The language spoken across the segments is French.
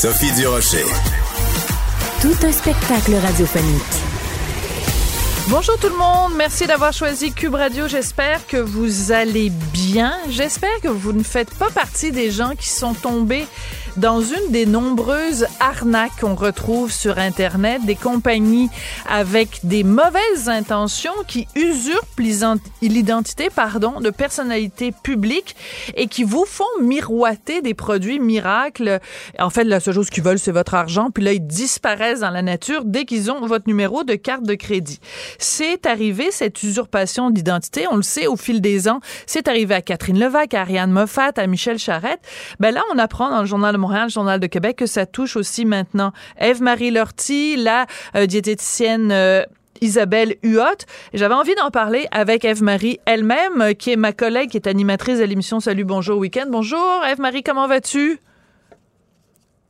Sophie Durocher. Tout un spectacle radiophonique. Bonjour tout le monde, merci d'avoir choisi Cube Radio. J'espère que vous allez bien. J'espère que vous ne faites pas partie des gens qui sont tombés dans une des nombreuses arnaques qu'on retrouve sur Internet, des compagnies avec des mauvaises intentions qui usurpent l'identité pardon, de personnalités publiques et qui vous font miroiter des produits miracles. En fait, la seule chose qu'ils veulent, c'est votre argent, puis là, ils disparaissent dans la nature dès qu'ils ont votre numéro de carte de crédit. C'est arrivé, cette usurpation d'identité, on le sait au fil des ans, c'est arrivé à Catherine Levac, à Ariane Moffat, à Michel Charette. Ben là, on apprend dans le Journal de Le Journal de Québec, que ça touche aussi maintenant Eve-Marie Lortie, la euh, diététicienne euh, Isabelle Huot. J'avais envie d'en parler avec Eve-Marie elle-même, euh, qui est ma collègue, qui est animatrice de l'émission Salut, bonjour, week-end. Bonjour, Eve-Marie, comment vas-tu?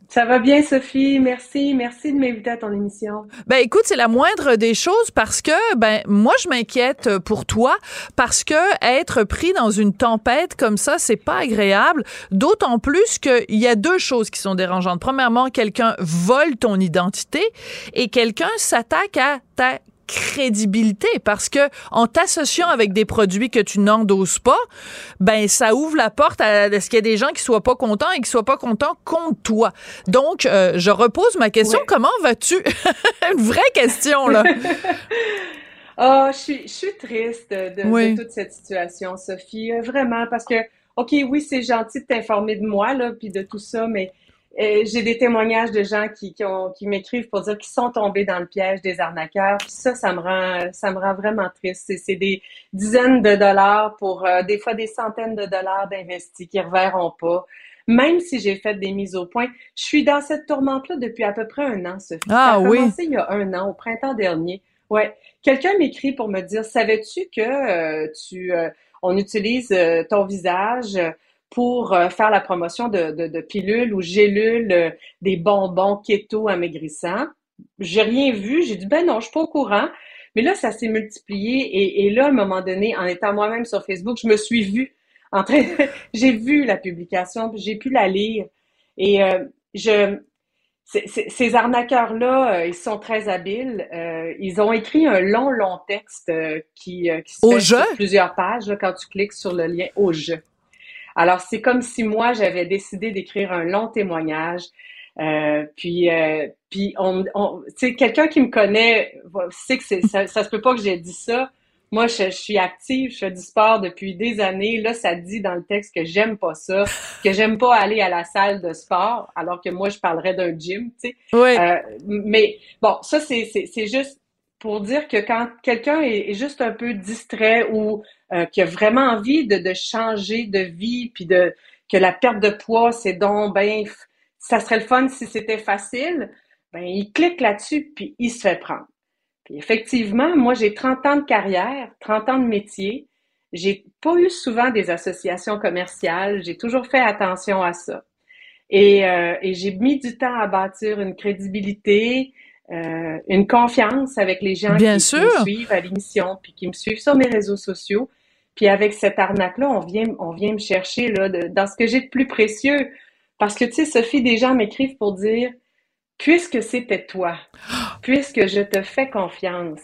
Ça va bien, Sophie. Merci. Merci de m'inviter à ton émission. Ben, écoute, c'est la moindre des choses parce que, ben, moi, je m'inquiète pour toi parce que être pris dans une tempête comme ça, c'est pas agréable. D'autant plus qu'il y a deux choses qui sont dérangeantes. Premièrement, quelqu'un vole ton identité et quelqu'un s'attaque à ta crédibilité parce que en t'associant avec des produits que tu n'endosses pas, ben ça ouvre la porte à, ce qu'il y a des gens qui soient pas contents et qui soient pas contents contre toi. Donc euh, je repose ma question, comment vas-tu? Une vraie question là. oh, je suis je suis triste de, toute cette situation, Sophie, euh, vraiment parce que OK, oui, c'est gentil de t'informer de moi là puis de tout ça, mais j'ai des témoignages de gens qui, qui, qui m'écrivent pour dire qu'ils sont tombés dans le piège des arnaqueurs. ça, ça me rend, ça me rend vraiment triste. C'est des dizaines de dollars pour euh, des fois des centaines de dollars d'investis qui ne reverront pas. Même si j'ai fait des mises au point, je suis dans cette tourmente-là depuis à peu près un an, Sophie. Ah, ça a oui. commencé il y a un an, au printemps dernier. Ouais. Quelqu'un m'écrit pour me dire, savais-tu que euh, tu, euh, on utilise ton visage pour euh, faire la promotion de, de, pilules ou gélules, euh, des bonbons keto amaigrissants. J'ai rien vu. J'ai dit, ben non, je suis pas au courant. Mais là, ça s'est multiplié. Et, et, là, à un moment donné, en étant moi-même sur Facebook, je me suis vue en train. j'ai vu la publication, j'ai pu la lire. Et euh, je, ces arnaqueurs-là, ils sont très habiles. ils ont écrit un long, long texte qui, qui se fait sur plusieurs pages quand tu cliques sur le lien au jeu. Alors, c'est comme si moi, j'avais décidé d'écrire un long témoignage. Euh, puis, euh, puis on, on tu sais, quelqu'un qui me connaît sait que ça, ça se peut pas que j'ai dit ça. Moi, je, suis active, je fais du sport depuis des années. Là, ça dit dans le texte que j'aime pas ça, que j'aime pas aller à la salle de sport, alors que moi, je parlerais d'un gym, tu sais. Oui. Euh, mais bon, ça, c'est juste pour dire que quand quelqu'un est, juste un peu distrait ou euh, qui a vraiment envie de, de, changer de vie, puis de que la perte de poids, c'est donc ben ça serait le fun si c'était facile, ben il clique là-dessus puis il se fait prendre. Puis effectivement, moi j'ai 30 ans de carrière, 30 ans de métier, j'ai pas eu souvent des associations commerciales, j'ai toujours fait attention à ça. Et, euh, et j'ai mis du temps à bâtir une crédibilité, euh, une confiance avec les gens qui, me suivent à l'émission, puis qui me suivent sur mes réseaux sociaux. Puis avec cette arnaque-là, on vient, on vient me chercher là, dans ce que j'ai de plus précieux. Parce que, tu sais, Sophie, des gens m'écrivent pour dire, puisque c'était toi, puisque je te fais confiance,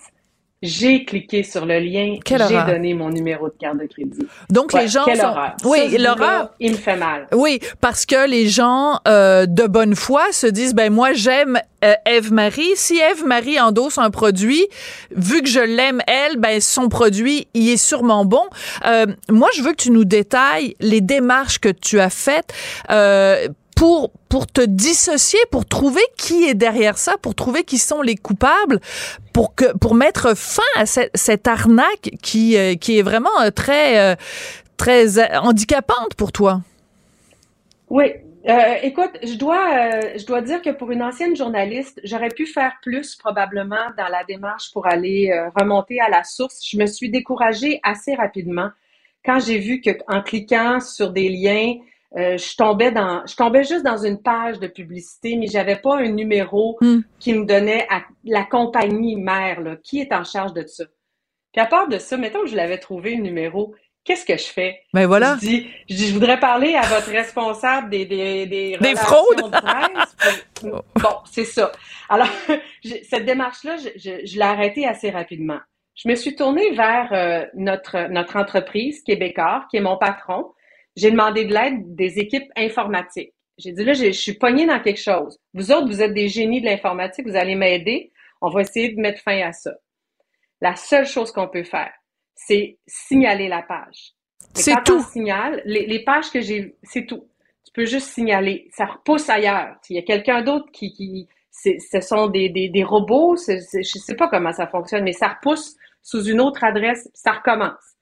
j'ai cliqué sur le lien, j'ai donné mon numéro de carte de crédit. Donc les gens quelle sont... horreur. oui, l'horreur, il me fait mal. Oui, parce que les gens euh, de bonne foi se disent ben moi j'aime euh, Eve Marie, si Eve Marie endosse un produit, vu que je l'aime elle, ben son produit il est sûrement bon. Euh, moi je veux que tu nous détailles les démarches que tu as faites euh, pour pour te dissocier, pour trouver qui est derrière ça, pour trouver qui sont les coupables, pour que pour mettre fin à cette, cette arnaque qui euh, qui est vraiment euh, très euh, très handicapante pour toi. Oui, Euh, écoute, je dois, euh, je dois dire que pour une ancienne journaliste, j'aurais pu faire plus probablement dans la démarche pour aller euh, remonter à la source. Je me suis découragée assez rapidement quand j'ai vu que en cliquant sur des liens, je tombais dans, je tombais juste dans une page de publicité, mais j'avais pas un numéro Hmm. qui me donnait à la compagnie mère là, qui est en charge de ça. Puis à part de ça, mettons que je l'avais trouvé le numéro, qu'est-ce que je fais? Ben voilà. Je dis, je dis, je voudrais parler à votre responsable des, des, des, Des fraudes? de presse. pour- bon, c'est ça. Alors, cette démarche-là, je, je, je l'ai arrêtée assez rapidement. Je me suis tournée vers euh, notre, notre entreprise, Québécois, qui est mon patron. J'ai demandé de l'aide des équipes informatiques. J'ai dit, là, je, je suis pognée dans quelque chose. Vous autres, vous êtes des génies de l'informatique, vous allez m'aider. On va essayer de mettre fin à ça. La seule chose qu'on peut faire, c'est signaler la page. C'est tout. on signale, les, les pages que j'ai, c'est tout. Tu peux juste signaler. Ça repousse ailleurs. Il y a quelqu'un d'autre qui, qui ce sont des, des, des robots. c'est- c'est- je sais pas comment ça fonctionne, mais ça repousse sous une autre adresse, ça recommence.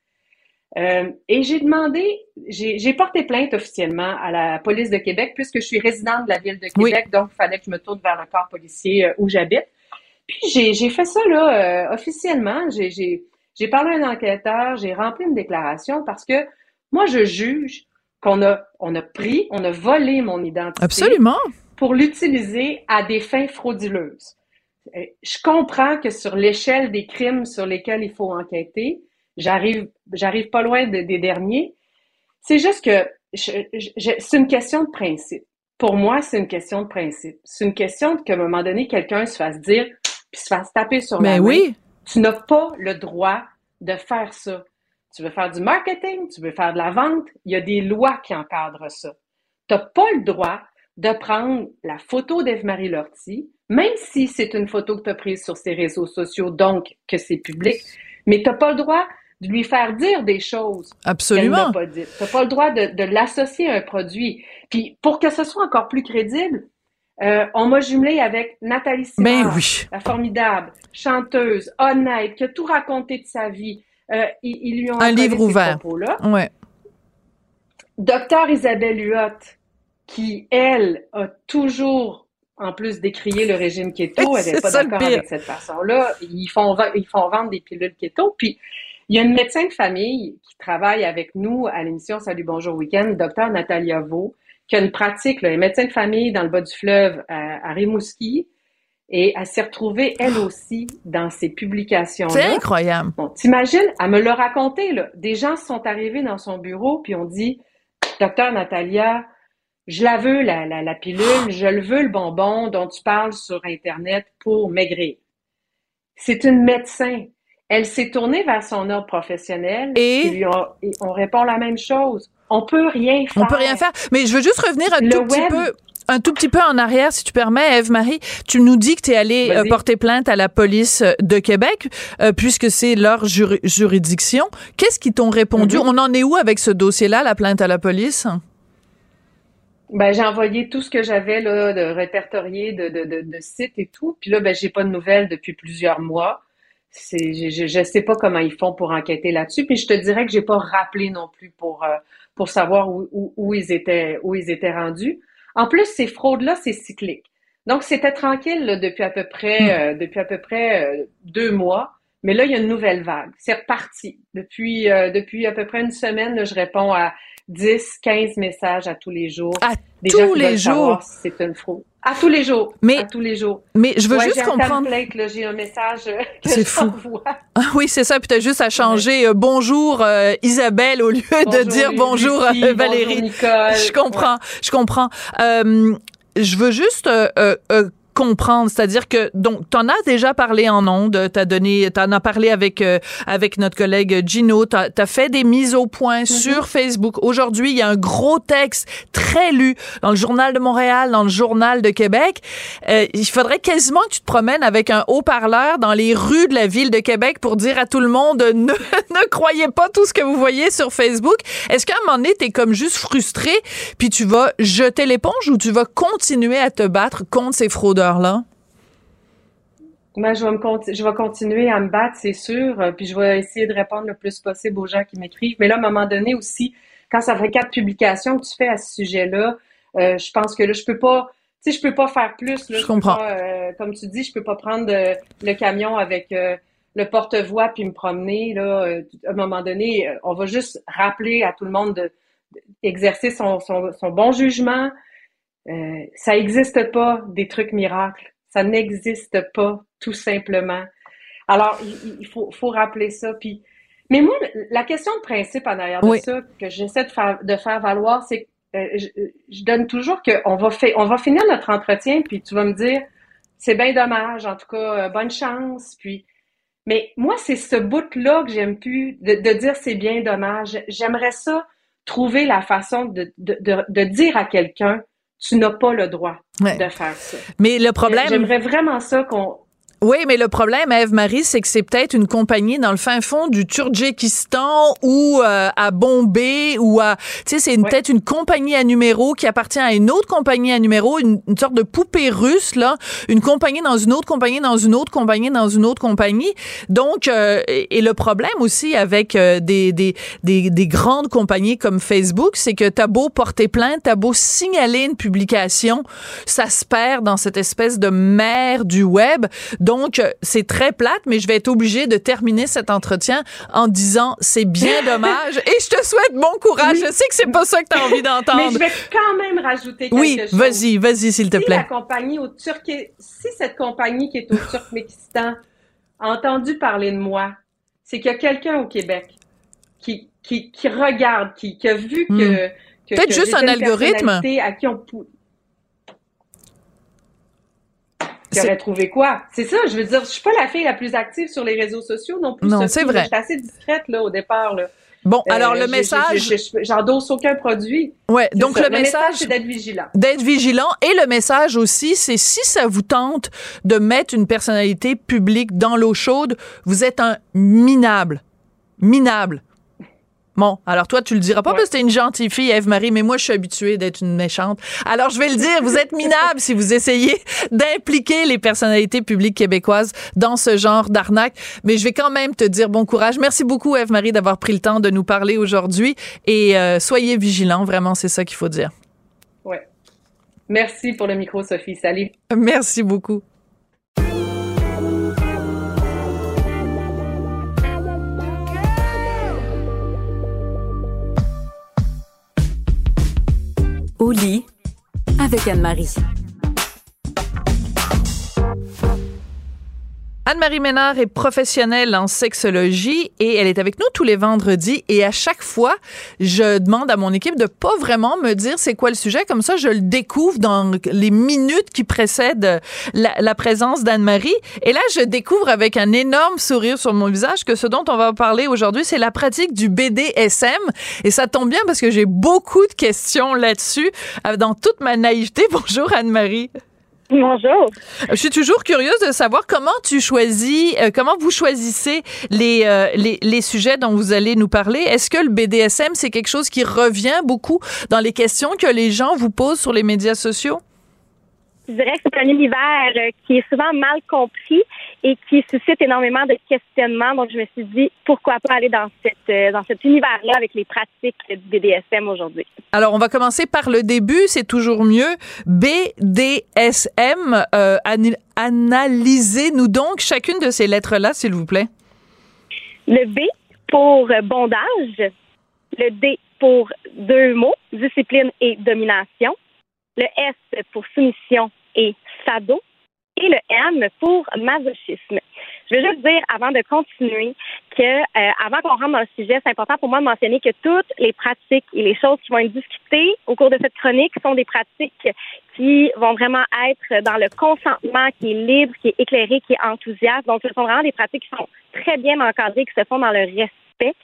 Euh, et j'ai demandé, j'ai porté plainte officiellement à la police de Québec puisque je suis résidente de la ville de Oui. Québec, donc il fallait que je me tourne vers le corps policier euh, où j'habite. Puis j'ai fait ça là euh, officiellement. J'ai parlé à un enquêteur, j'ai rempli une déclaration parce que moi je juge qu'on a on a pris, on a volé mon identité Absolument. pour l'utiliser à des fins frauduleuses. Euh, Je comprends que sur l'échelle des crimes sur lesquels il faut enquêter, j'arrive, j'arrive pas loin de- des derniers. C'est juste que je- je- c'est une question de principe. Pour moi, c'est une question de principe. C'est une question qu'à un moment donné, quelqu'un se fasse dire, puis se fasse taper sur la Mais main. oui. Tu n'as pas le droit de faire ça. Tu veux faire du marketing, tu veux faire de la vente, il y a des lois qui encadrent ça. Tu n'as pas le droit de prendre la photo d'Eve-Marie Lortie, même si c'est une photo que tu as prise sur ses réseaux sociaux, donc que c'est public, mais tu n'as pas le droit de lui faire dire des choses qu'elle Absolument. n'a pas dites. Tu n'as pas le droit de, de l'associer à un produit. Puis pour que ce soit encore plus crédible, euh, on m'a jumelé avec Nathalie Simard, Ben oui. la formidable chanteuse, honnête, qui a tout raconté de sa vie. Euh, ils, ils lui ont Un livre ces ouvert. propos-là. Ouais. Docteur Isabelle Huot, qui, elle, a toujours, en plus, décrié le régime keto, elle n'est pas d'accord avec cette façon-là. Ils font, ils font vendre des pilules keto. Puis, il y a une médecin de famille qui travaille avec nous à l'émission Salut Bonjour Week-end, docteur Natalia Vaux, qui a une pratique, là, elle est médecin de famille dans le bas du fleuve à, à Rimouski. Et elle s'est retrouvée, elle aussi, dans ces C'est publications-là. incroyable. Bon, t'imagines, elle me l'a raconté, là. Des gens sont arrivés dans son bureau, puis ont dit, Docteur Natalia, je la veux, la, la, la pilule, je le veux, le bonbon dont tu parles sur Internet pour maigrir. C'est une médecin. Elle s'est tournée vers son ordre professionnel. Et? lui on répond la même chose. On peut rien faire. On peut rien faire. Mais je veux juste revenir un Le tout petit peu. Un tout petit peu en arrière, si tu permets, Eve-Marie. Tu nous dis que tu es allée euh, porter plainte à la police de Québec, euh, puisque c'est leur juri- juridiction. Qu'est-ce qu'ils t'ont répondu? Mhm. On en est où avec ce dossier-là, la plainte à la police? Ben, j'ai envoyé tout ce que j'avais là, de répertorié de, de, de, de sites et tout. Puis là, ben, j'ai pas de nouvelles depuis plusieurs mois. C'est, je, je, je sais pas comment ils font pour enquêter là-dessus. Puis je te dirais que j'ai pas rappelé non plus pour, euh, pour savoir où, où, où ils étaient, où ils étaient rendus. En plus, ces fraudes-là, c'est cyclique. Donc, c'était tranquille là, depuis à peu près, euh, depuis à peu près euh, deux mois. Mais là, il y a une nouvelle vague. C'est reparti. Depuis, euh, depuis à peu près une semaine, là, je réponds à 10, 15 messages à tous les jours. À Des tous les jours. savoir si c'est une fraude. À tous les jours. Mais- à tous les jours. Mais je veux Ouais, juste comprendre. j'ai un message euh, que je fou. Ah oui, c'est ça. Puis t'as juste à changer euh, bonjour euh, Isabelle au lieu de Bonjour, dire Lucie, bonjour bonjour, Valérie. Nicole. Je comprends, je comprends. Euh, je veux juste euh, euh, euh, comprendre, c'est-à-dire que donc t'en as déjà parlé en ondes, t'as donné, t'en as parlé avec euh, avec notre collègue Gino, t'as as fait des mises au point sur Facebook. Aujourd'hui, il y a un gros texte très lu dans le journal de Montréal, dans le journal de Québec. Euh, il faudrait quasiment que tu te promènes avec un haut-parleur dans les rues de la ville de Québec pour dire à tout le monde ne, ne croyez pas tout ce que vous voyez sur Facebook. Est-ce qu'à un moment donné, t'es comme juste frustré, puis tu vas jeter l'éponge ou tu vas continuer à te battre contre ces fraudeurs-là? Moi, je vais, me conti- je vais continuer à me battre, c'est sûr, euh, puis je vais essayer de répondre le plus possible aux gens qui m'écrivent. Mais là, à un moment donné aussi, quand ça fait quatre publications que tu fais à ce sujet-là, Euh, je pense que là, je peux pas, tu sais, je peux pas faire plus. Là, je, comprends. euh, comme tu dis, je peux pas prendre le camion avec euh, le porte-voix puis me promener. Là, à un moment donné, on va juste rappeler à tout le monde de, d'exercer son, son, son, bon jugement. Ça n'existe pas des trucs miracles. Ça n'existe pas, tout simplement. Alors, il, il faut, faut rappeler ça. Puis, mais moi, la question de principe en arrière de ça que j'essaie de faire, de faire valoir, c'est que euh, je, donne toujours qu'on va, on va finir notre entretien, puis tu vas me dire, c'est bien dommage, en tout cas, euh, bonne chance, puis... Mais moi, c'est ce bout-là que j'aime plus, de, de dire c'est bien dommage. J'aimerais ça, trouver la façon de, de, de dire à quelqu'un, tu n'as pas le droit de faire ça. Mais le problème... J'aimerais vraiment ça qu'on oui, mais le problème, Eve-Marie, c'est que c'est peut-être une compagnie dans le fin fond du Turdjékistan ou euh, à Bombay ou à... Tu sais, c'est peut-être une compagnie à numéro qui appartient à une autre compagnie à numéro, une, sorte de poupée russe, là. Une compagnie dans une autre compagnie, dans une autre compagnie, dans une autre compagnie. Donc, euh, et, le problème aussi avec euh, des, des, des, des, grandes compagnies comme Facebook, c'est que t'as beau porter plainte, t'as beau signaler une publication, ça se perd dans cette espèce de mer du web. Donc, euh, c'est très plate, mais je vais être obligée de terminer cet entretien en disant c'est bien dommage et je te souhaite bon courage. Je sais que c'est pas ça que tu as envie d'entendre. mais je vais quand même rajouter quelque oui, chose. Oui, vas-y, vas-y, s'il te plaît. Si la compagnie au si cette compagnie qui est au Turkménistan a entendu parler de moi, c'est qu'il y a quelqu'un au Québec qui, qui, qui regarde, qui, qui, a vu que. Hmm. Peut-être juste un algorithme. À qui on, Tu aurais trouvé quoi? C'est ça, je veux dire, je suis pas la fille la plus active sur les réseaux sociaux non plus. Non, c'est vrai. Je suis assez discrète, là, au départ, là. Bon, euh, alors le message. J'endosse aucun produit. Ouais, donc le, message, c'est d'être vigilant. D'être vigilant et le message aussi, c'est si ça vous tente de mettre une personnalité publique dans l'eau chaude, vous êtes un minable, minable. Bon, alors toi, tu le diras pas parce que t'es une gentille fille, Eve-Marie, mais moi, je suis habituée d'être une méchante. Alors, je vais le dire, vous êtes minable si vous essayez d'impliquer les personnalités publiques québécoises dans ce genre d'arnaque. Mais je vais quand même te dire bon courage. Merci beaucoup, Eve-Marie, d'avoir pris le temps de nous parler aujourd'hui. Et euh, soyez vigilants, vraiment, c'est ça qu'il faut dire. Ouais. Merci pour le micro, Sophie. Salut. Merci beaucoup. Au lit avec Anne-Marie. Anne-Marie Ménard est professionnelle en sexologie et elle est avec nous tous les vendredis. Et à chaque fois, je demande à mon équipe de pas vraiment me dire c'est quoi le sujet. Comme ça, je le découvre dans les minutes qui précèdent la, présence d'Anne-Marie. Et là, je découvre avec un énorme sourire sur mon visage que ce dont on va parler aujourd'hui, c'est la pratique du BDSM. Et ça tombe bien parce que j'ai beaucoup de questions là-dessus. Euh, dans toute ma naïveté, bonjour Anne-Marie. Bonjour. Je suis toujours curieuse de savoir comment tu choisis, euh, comment vous choisissez les, euh, les, les, sujets dont vous allez nous parler. Est-ce que le BDSM, c'est quelque chose qui revient beaucoup dans les questions que les gens vous posent sur les médias sociaux? Je dirais que c'est un univers euh, qui est souvent mal compris et qui suscite énormément de questionnements. Donc, je me suis dit, pourquoi pas aller dans, cette, euh, dans cet univers-là avec les pratiques du BDSM aujourd'hui? Alors, on va commencer par le début, c'est toujours mieux. BDSM, euh, analysez-nous donc chacune de ces lettres-là, s'il vous plaît. Le B pour bondage, le D pour deux mots, discipline et domination, le S pour soumission et sado, le M pour masochisme. Je veux juste dire, avant de continuer, que euh, avant qu'on rentre dans le sujet, c'est important pour moi de mentionner que toutes les pratiques et les choses qui vont être discutées au cours de cette chronique sont des pratiques qui vont vraiment être dans le consentement, qui est libre, qui est éclairé, qui est enthousiaste. Donc, ce sont vraiment des pratiques qui sont très bien encadrées, qui se font dans le respect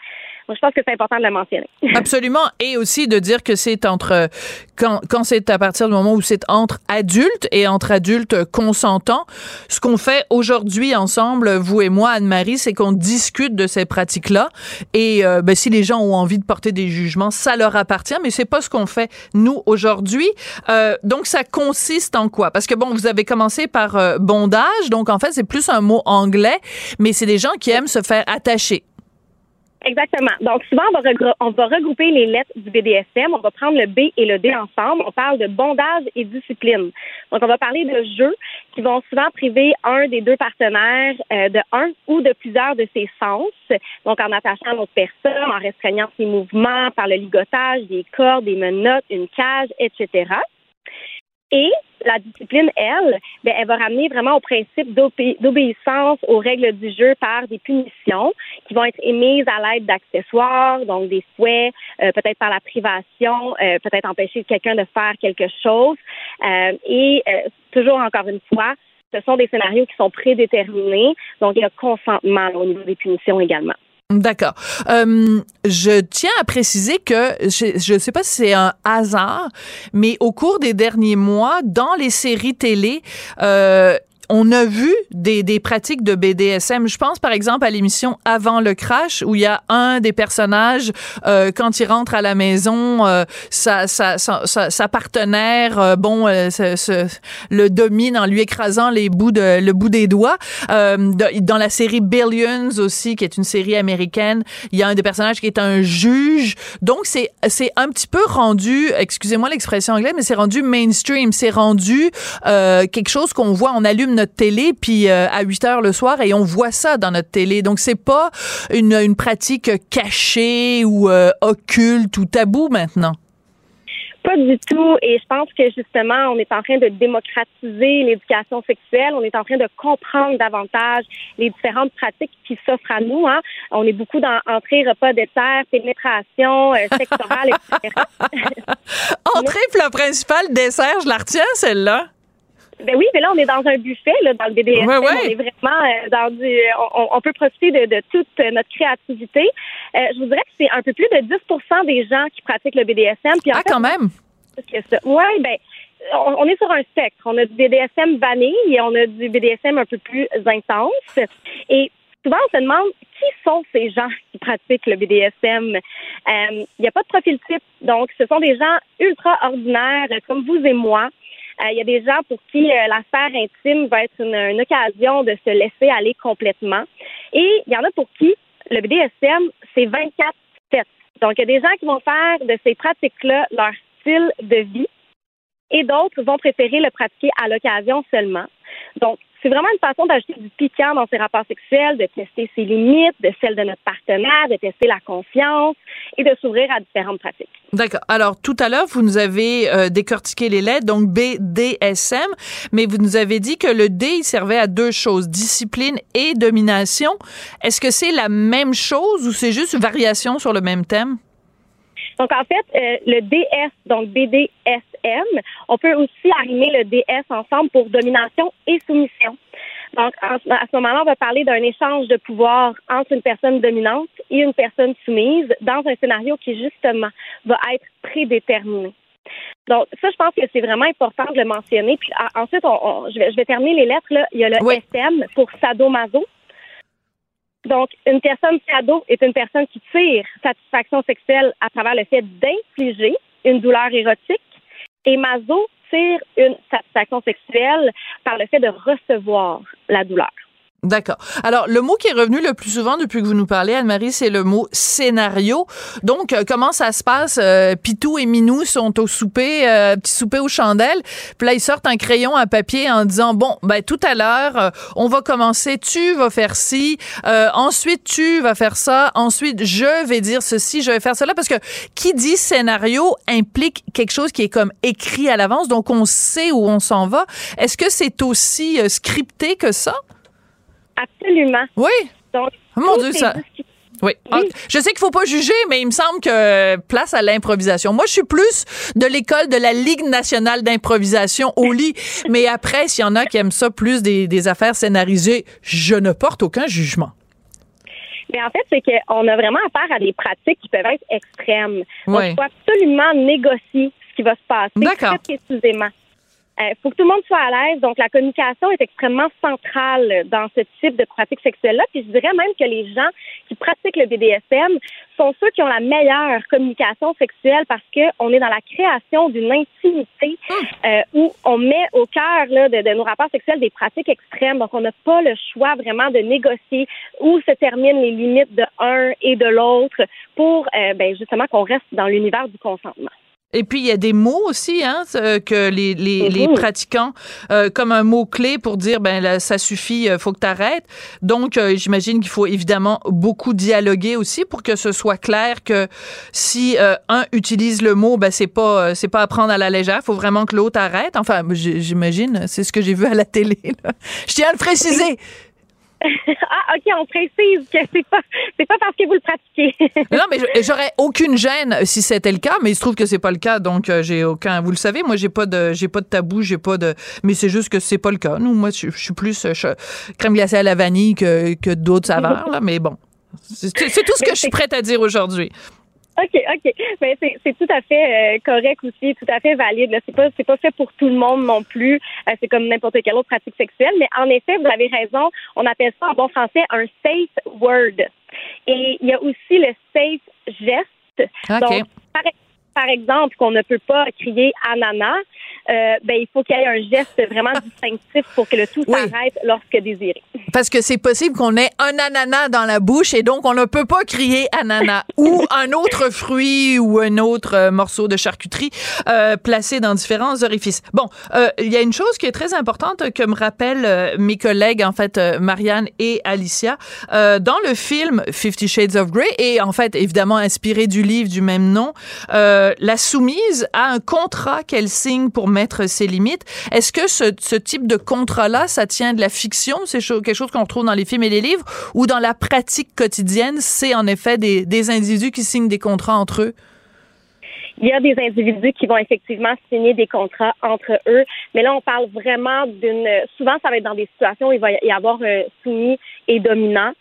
je pense que c'est important de le mentionner. Absolument. Et aussi de dire que c'est entre, quand, quand c'est à partir du moment où c'est entre adultes et entre adultes consentants. Ce qu'on fait aujourd'hui ensemble, vous et moi, Anne-Marie, c'est qu'on discute de ces pratiques-là. Et euh, ben, si les gens ont envie de porter des jugements, ça leur appartient, mais c'est pas ce qu'on fait nous aujourd'hui. Euh, donc, ça consiste en quoi? Parce que bon, vous avez commencé par euh, bondage, donc en fait, c'est plus un mot anglais, mais c'est des gens qui aiment se faire attacher Exactement. Donc, souvent, on va, regrouper les lettres du BDSM. On va prendre le B et le D ensemble. On parle de bondage et discipline. Donc, on va parler de jeux qui vont souvent priver un des deux partenaires euh, de un ou de plusieurs de ses sens. Donc, en attachant l'autre personne, en restreignant ses mouvements par le ligotage, des cordes, des menottes, une cage, etc. Et la discipline, elle, ben, elle va ramener vraiment au principe d'obé- d'obéissance aux règles du jeu par des punitions qui vont être émises à l'aide d'accessoires, donc des fouets, euh, peut-être par la privation, euh, peut-être empêcher quelqu'un de faire quelque chose. Euh, et euh, toujours encore une fois, ce sont des scénarios qui sont prédéterminés, donc il y a consentement au niveau des punitions également. D'accord. Euh, je tiens à préciser que je ne sais pas si c'est un hasard, mais au cours des derniers mois, dans les séries télé, euh, on a vu des, des pratiques de BDSM. Je pense par exemple à l'émission Avant le crash où il y a un des personnages euh, quand il rentre à la maison, euh, sa, sa, sa, partenaire, euh, bon, euh, se- se- le domine en lui écrasant les bouts de le bout des doigts. Euh, dans la série Billions aussi, qui est une série américaine, il y a un des personnages qui est un juge. Donc c'est c'est un petit peu rendu, excusez-moi l'expression anglaise, mais c'est rendu mainstream. C'est rendu euh, quelque chose qu'on voit, on allume notre télé puis euh, à 8 heures le soir et on voit ça dans notre télé. Donc c'est pas une, une pratique cachée ou euh, occulte ou tabou maintenant? Pas du tout. Et je pense que justement, on est en train de démocratiser l'éducation sexuelle. On est en train de comprendre davantage les différentes pratiques qui s'offrent à nous. Hein. On est beaucoup dans entrée, repas, dessert, pénétration, euh, etc. Entrée, plat principal, dessert, je la retiens celle-là. Ben oui, mais là, on est dans un buffet, là, dans le BDSM. Ouais, ouais. On est vraiment euh, dans du. On, on peut profiter de, de toute notre créativité. Euh, je vous dirais que c'est un peu plus de 10% des gens qui pratiquent le BDSM. Puis en Ah, fait, quand même. Oui, ben, on, on est sur un spectre. On a du BDSM vanille et on a du BDSM un peu plus intense. Et souvent, on se demande qui sont ces gens qui pratiquent le BDSM. Euh, Il n'y a pas de profil type. Donc, ce sont des gens ultra ordinaires, euh, comme vous et moi. Euh, Il y a des gens pour qui euh, la sphère intime va être une, une occasion de se laisser aller complètement. Et il y en a pour qui le BDSM, c'est 24-7. Donc, il y a des gens qui vont faire de ces pratiques-là leur style de vie et d'autres vont préférer le pratiquer à l'occasion seulement. Donc, c'est vraiment une façon d'ajouter du piquant dans ses rapports sexuels, de tester ses limites, de celles de notre partenaire, de tester la confiance et de s'ouvrir à différentes pratiques. D'accord. Alors, tout à l'heure, vous nous avez euh, décortiqué les lettres, donc BDSM, mais vous nous avez dit que le D, il servait à deux choses, discipline et domination. Est-ce que c'est la même chose ou c'est juste une variation sur le même thème? Donc, en fait, euh, le DS, donc BDSM, on peut aussi arrimer le DS ensemble pour domination et soumission. Donc, en- à ce moment-là, on va parler d'un échange de pouvoir entre une personne dominante et une personne soumise dans un scénario qui, justement, va être prédéterminé. Donc, ça, je pense que c'est vraiment important de le mentionner. Puis ensuite, on, on- je, vais, je vais terminer les lettres. Là. Il y a le Oui. SM pour sadomaso. Donc, une personne sado est une personne qui tire satisfaction sexuelle à travers le fait d'infliger une douleur érotique. Et maso tire une satisfaction sexuelle par le fait de recevoir la douleur. D'accord. Alors, le mot qui est revenu le plus souvent depuis que vous nous parlez, Anne-Marie, c'est le mot scénario. Donc, euh, comment ça se passe? Euh, Pitou et Minou sont au souper, euh, petit souper aux chandelles. Puis là, ils sortent un crayon, un papier en disant, bon, ben tout à l'heure, euh, on va commencer, tu vas faire ci, euh, ensuite tu vas faire ça, ensuite je vais dire ceci, je vais faire cela. Parce que qui dit scénario implique quelque chose qui est comme écrit à l'avance, donc on sait où on s'en va. Est-ce que c'est aussi euh, scripté que ça? Absolument. Oui? Donc, Mon tous Dieu, ça. discussions- Oui. Ah, Je sais qu'il faut pas juger, mais il me semble que place à l'improvisation. Moi, je suis plus de l'école de la Ligue nationale d'improvisation au lit. mais après, s'il y en a qui aiment ça plus des, des affaires scénarisées, je ne porte aucun jugement. Mais en fait, c'est qu'on a vraiment affaire à des pratiques qui peuvent être extrêmes. Donc, Ouais. il faut absolument négocier ce qui va se passer D'accord. précisément. Il faut que tout le monde soit à l'aise. Donc, la communication est extrêmement centrale dans ce type de pratique sexuelle-là. Puis, je dirais même que les gens qui pratiquent le BDSM sont ceux qui ont la meilleure communication sexuelle parce qu'on est dans la création d'une intimité euh, où on met au cœur de, nos rapports sexuels des pratiques extrêmes. Donc, on n'a pas le choix vraiment de négocier où se terminent les limites de un et de l'autre pour euh, ben, justement qu'on reste dans l'univers du consentement. Et puis, il y a des mots aussi hein, que les, les, les pratiquants, euh, comme un mot-clé pour dire, ben là, ça suffit, euh, faut que tu arrêtes. Donc, euh, j'imagine qu'il faut évidemment beaucoup dialoguer aussi pour que ce soit clair que si euh, un utilise le mot, ben c'est pas c'est pas à prendre à la légère. faut vraiment que l'autre arrête. Enfin, j'imagine, c'est ce que j'ai vu à la télé. Là. Je tiens à le préciser. ah, OK, on précise que c'est pas, c'est pas parce que vous le pratiquez. non, mais j'aurais aucune gêne si c'était le cas, mais il se trouve que c'est pas le cas, donc euh, j'ai aucun. Vous le savez, moi, j'ai pas de, j'ai pas de tabou, j'ai pas de. Mais c'est juste que c'est pas le cas. Nous, moi, je, suis plus euh, crème glacée à la vanille que, que d'autres saveurs, là, mais bon. C'est tout ce que je suis prête à dire aujourd'hui. OK, OK. Mais ben, c'est tout à fait euh, correct aussi, tout à fait valide. C'est pas c'est pas fait pour tout le monde non plus. Euh, c'est comme n'importe quelle autre pratique sexuelle. Mais en effet, vous avez raison. On appelle ça en bon français un safe word. Et il y a aussi le safe geste. Donc, par, par exemple, qu'on ne peut pas crier ananas, euh, ben, il faut qu'il y ait un geste vraiment distinctif pour que le tout s'arrête lorsque désiré. Parce que c'est possible qu'on ait un ananas dans la bouche et donc on ne peut pas crier ananas ou un autre fruit ou un autre euh, morceau de charcuterie euh, placé dans différents orifices. Bon, euh, il y a une chose qui est très importante que me rappellent mes collègues, en fait, Marianne et Alicia. dans le film Fifty Shades of Grey et en fait, évidemment inspiré du livre du même nom, la soumise a un contrat qu'elle signe pour mettre ses limites. Est-ce que ce, type de contrat-là, ça tient de la fiction? C'est quelque chose qu'on retrouve dans les films et les livres? Ou dans la pratique quotidienne, c'est en effet des, des individus qui signent des contrats entre eux? Il y a des individus qui vont effectivement signer des contrats entre eux, mais là, on parle vraiment d'une. Souvent, ça va être dans des situations où il va y avoir soumis et dominant.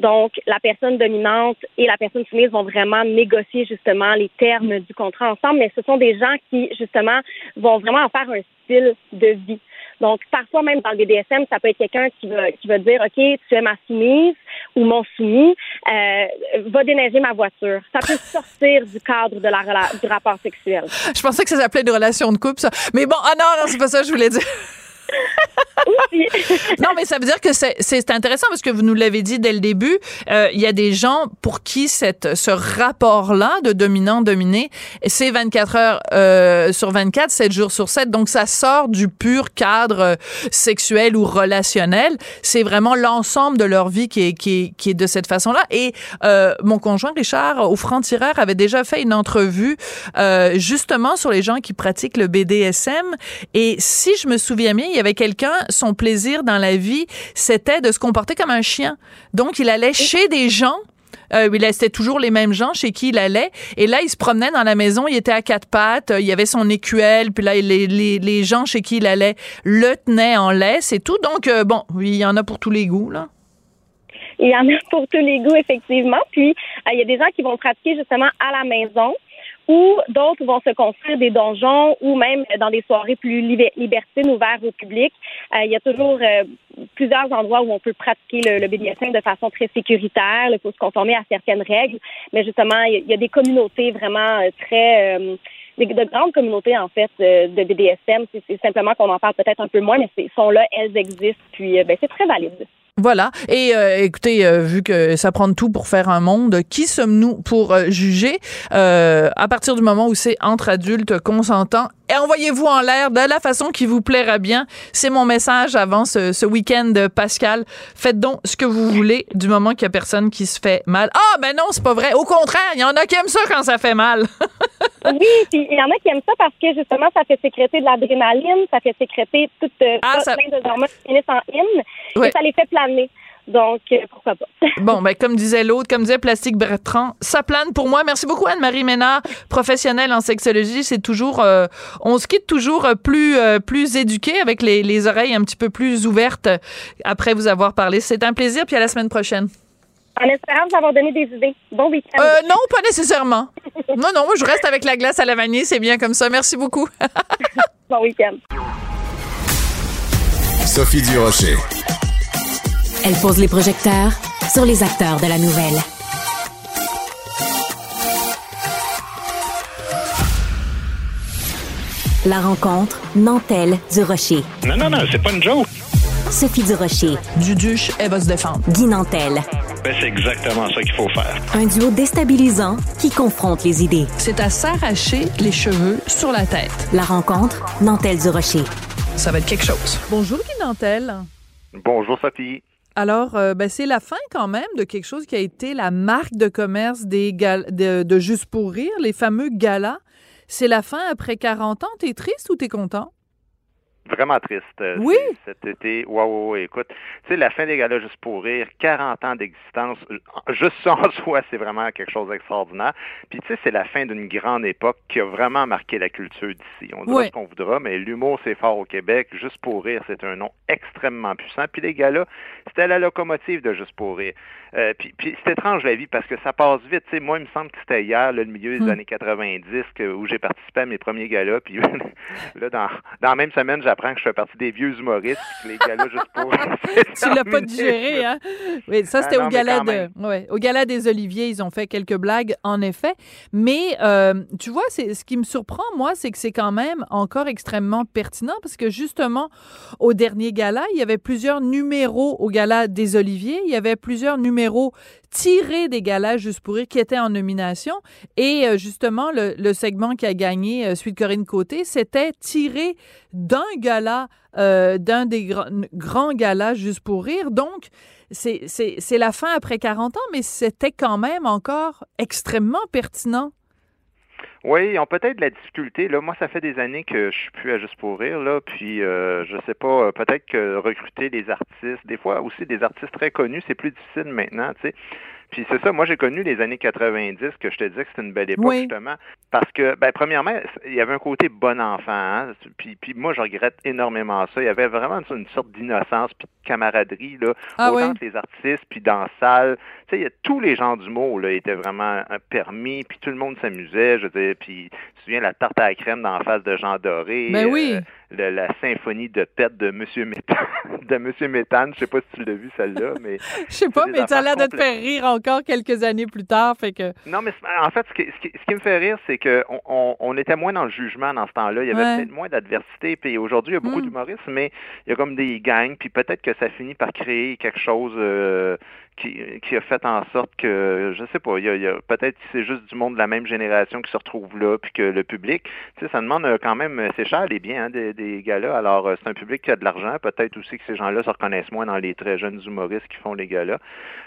Donc, la personne dominante et la personne soumise vont vraiment négocier justement les termes du contrat ensemble, mais ce sont des gens qui, justement, vont vraiment en faire un style de vie. Donc, parfois, même dans le BDSM, ça peut être quelqu'un qui va, qui va dire, OK, tu es ma soumise ou mon soumis, euh, va déneiger ma voiture. Ça peut sortir du cadre de la, du rapport sexuel. Je pensais que ça s'appelait une relation de couple, ça. Mais bon, ah non, non, c'est pas ça que je voulais dire. Non, mais ça veut dire que c'est intéressant parce que vous nous l'avez dit dès le début. Euh, il y a des gens pour qui cette, ce rapport-là de dominant-dominé, c'est 24 heures euh, sur 24, 7 jours sur 7. Donc, ça sort du pur cadre sexuel ou relationnel. C'est vraiment l'ensemble de leur vie qui est, qui est, qui est de cette façon-là. Et euh, mon conjoint Richard, au Franc-Tireur, avait déjà fait une entrevue euh, justement sur les gens qui pratiquent le BDSM. Et si je me souviens bien, il y avait quelqu'un, son plaisir dans la vie, c'était de se comporter comme un chien. Donc, il allait chez des gens euh, c'était toujours les mêmes gens chez qui il allait. Et là, il se promenait dans la maison, il était à quatre pattes, il y avait son écuelle, puis là, les, les, les gens chez qui il allait le tenaient en laisse et tout. Donc, euh, bon, il y en a pour tous les goûts, là. Il y en a pour tous les goûts, effectivement. Puis, euh, il y a des gens qui vont pratiquer justement à la maison ou d'autres vont se construire des donjons ou même dans des soirées plus libertines ouvertes au public. Euh, il y a toujours euh, plusieurs endroits où on peut pratiquer le, BDSM de façon très sécuritaire. Il faut se conformer à certaines règles, mais justement, il y a des communautés vraiment euh, très de grandes communautés en fait de BDSM. C'est simplement qu'on en parle peut-être un peu moins, mais sont là, elles existent, puis ben, c'est très valide. Voilà. Et euh, écoutez, euh, vu que ça prend tout pour faire un monde, qui sommes-nous pour euh, juger? À partir du moment où c'est entre adultes consentants et envoyez-vous en l'air de la façon qui vous plaira bien. C'est mon message avant ce, ce week-end, Pascal. Faites donc ce que vous voulez du moment qu'il y a personne qui se fait mal. Ah, ben non, c'est pas vrai. Au contraire, il y en a qui aiment ça quand ça fait mal. oui, puis il y en a qui aiment ça parce que justement, ça fait sécréter de l'adrénaline, ça fait sécréter toute ah, ça... plein de hormones qui finissent en hymne et ça les fait planer. Donc, euh, pourquoi pas? bon, ben, comme disait l'autre, comme disait Plastique Bertrand, ça plane pour moi. Merci beaucoup, Anne-Marie Ménard, professionnelle en sexologie. C'est toujours, euh, on se quitte toujours plus, euh, plus éduqué avec les, les, oreilles un petit peu plus ouvertes après vous avoir parlé. C'est un plaisir, puis à la semaine prochaine. En espérant vous avoir donné des idées. Bon week-end. non, pas nécessairement. non, non, je reste avec la glace à la vanille, c'est bien comme ça. Merci beaucoup. bon week-end. Sophie Durocher. Elle pose les projecteurs sur les acteurs de la nouvelle. La rencontre Nantel du Rocher. Non, non, non, c'est pas une joke. Sophie du Rocher. Duduche, elle va se défendre. Guy Nantel. Ben, c'est exactement ça qu'il faut faire. Un duo déstabilisant qui confronte les idées. C'est à s'arracher les cheveux sur la tête. La rencontre Nantel du Rocher. Ça va être quelque chose. Bonjour Guy Nantel. Bonjour, Sophie. Alors, euh, ben, c'est la fin quand même de quelque chose qui a été la marque de commerce des de, de Juste pour rire, les fameux galas. C'est la fin après 40 ans. T'es triste ou t'es content? Vraiment triste. euh, Oui. Cet été, ouais, écoute, tu sais, la fin des galas juste pour rire, 40 ans d'existence, euh, juste ça en soi, c'est vraiment quelque chose d'extraordinaire. Puis, tu sais, c'est la fin d'une grande époque qui a vraiment marqué la culture d'ici. On dira Oui. ce qu'on voudra, mais l'humour, c'est fort au Québec. Juste pour rire, c'est un nom extrêmement puissant. Puis, les galas, c'était la locomotive de Juste pour rire. Euh, puis, puis c'est étrange la vie parce que ça passe vite. Sais, moi, il me semble que c'était hier, là, le milieu des Hmm. années 90, que- où j'ai participé à mes premiers galas. Puis là, dans, dans la même semaine, j'apprends que je fais partie des vieux humoristes, les galas juste pour. Tu l'as pas digéré, hein? Oui, ça, Ah c'était au, gala de, ouais, au gala des Oliviers. Ils ont fait quelques blagues, en effet. Mais, euh, tu vois, ce qui me surprend, moi, c'est que c'est quand même encore extrêmement pertinent parce que, justement, au dernier gala, il y avait plusieurs numéros au gala des Oliviers. Il y avait plusieurs numéros tirés des galas juste pour rire qui étaient en nomination. Et, euh, justement, le, segment qui a gagné, euh, de Corinne Côté, c'était tiré d'un gala euh, d'un des grands, galas juste pour rire. Donc, c'est la fin après 40 ans, mais c'était quand même encore extrêmement pertinent. Oui, ils ont peut-être de la difficulté. Là, moi, ça fait des années que je suis plus à Juste pour rire. Là, puis, euh, je sais pas, euh, peut-être que recruter des artistes, des fois aussi des artistes très connus, c'est plus difficile maintenant, tu sais. Puis c'est ça, moi j'ai connu les années 90, que je te disais que c'était une belle époque Oui. justement, parce que, ben premièrement, il y avait un côté bon enfant, hein? puis, puis moi je regrette énormément ça. Il y avait vraiment une, une sorte d'innocence puis de camaraderie là, Ah autant oui? les artistes puis dans la salle. Tu sais, il y a tous les genres d'humour là étaient vraiment euh, permis, puis tout le monde s'amusait. Je veux dire, puis tu te souviens la tarte à la crème d'en face de Jean Doré. Ben oui. euh, le- la symphonie de pète de Monsieur Méthane, de Monsieur Méthane. Je sais pas si tu l'as vu celle-là, mais Je sais pas, mais ça a l'air de te faire rire encore quelques années plus tard. Fait que, Non, mais en fait, ce qui, ce qui- ce qui me fait rire, c'est que on, on- on était moins dans le jugement dans ce temps-là. Il y avait Ouais. peut-être moins d'adversité. Puis aujourd'hui, il y a beaucoup Mm. d'humoristes, mais il y a comme des gangs. Puis peut-être que ça finit par créer quelque chose euh, qui, qui a fait en sorte que, je sais pas, il y a, y a- peut-être c'est juste du monde de la même génération qui se retrouve là, puis que le public, tu sais, ça demande euh, quand même, euh, c'est cher les biens hein, des, des gars-là. Alors, euh, c'est un public qui a de l'argent. Peut-être aussi que ces gens-là se reconnaissent moins dans les très jeunes humoristes qui font les gars-là.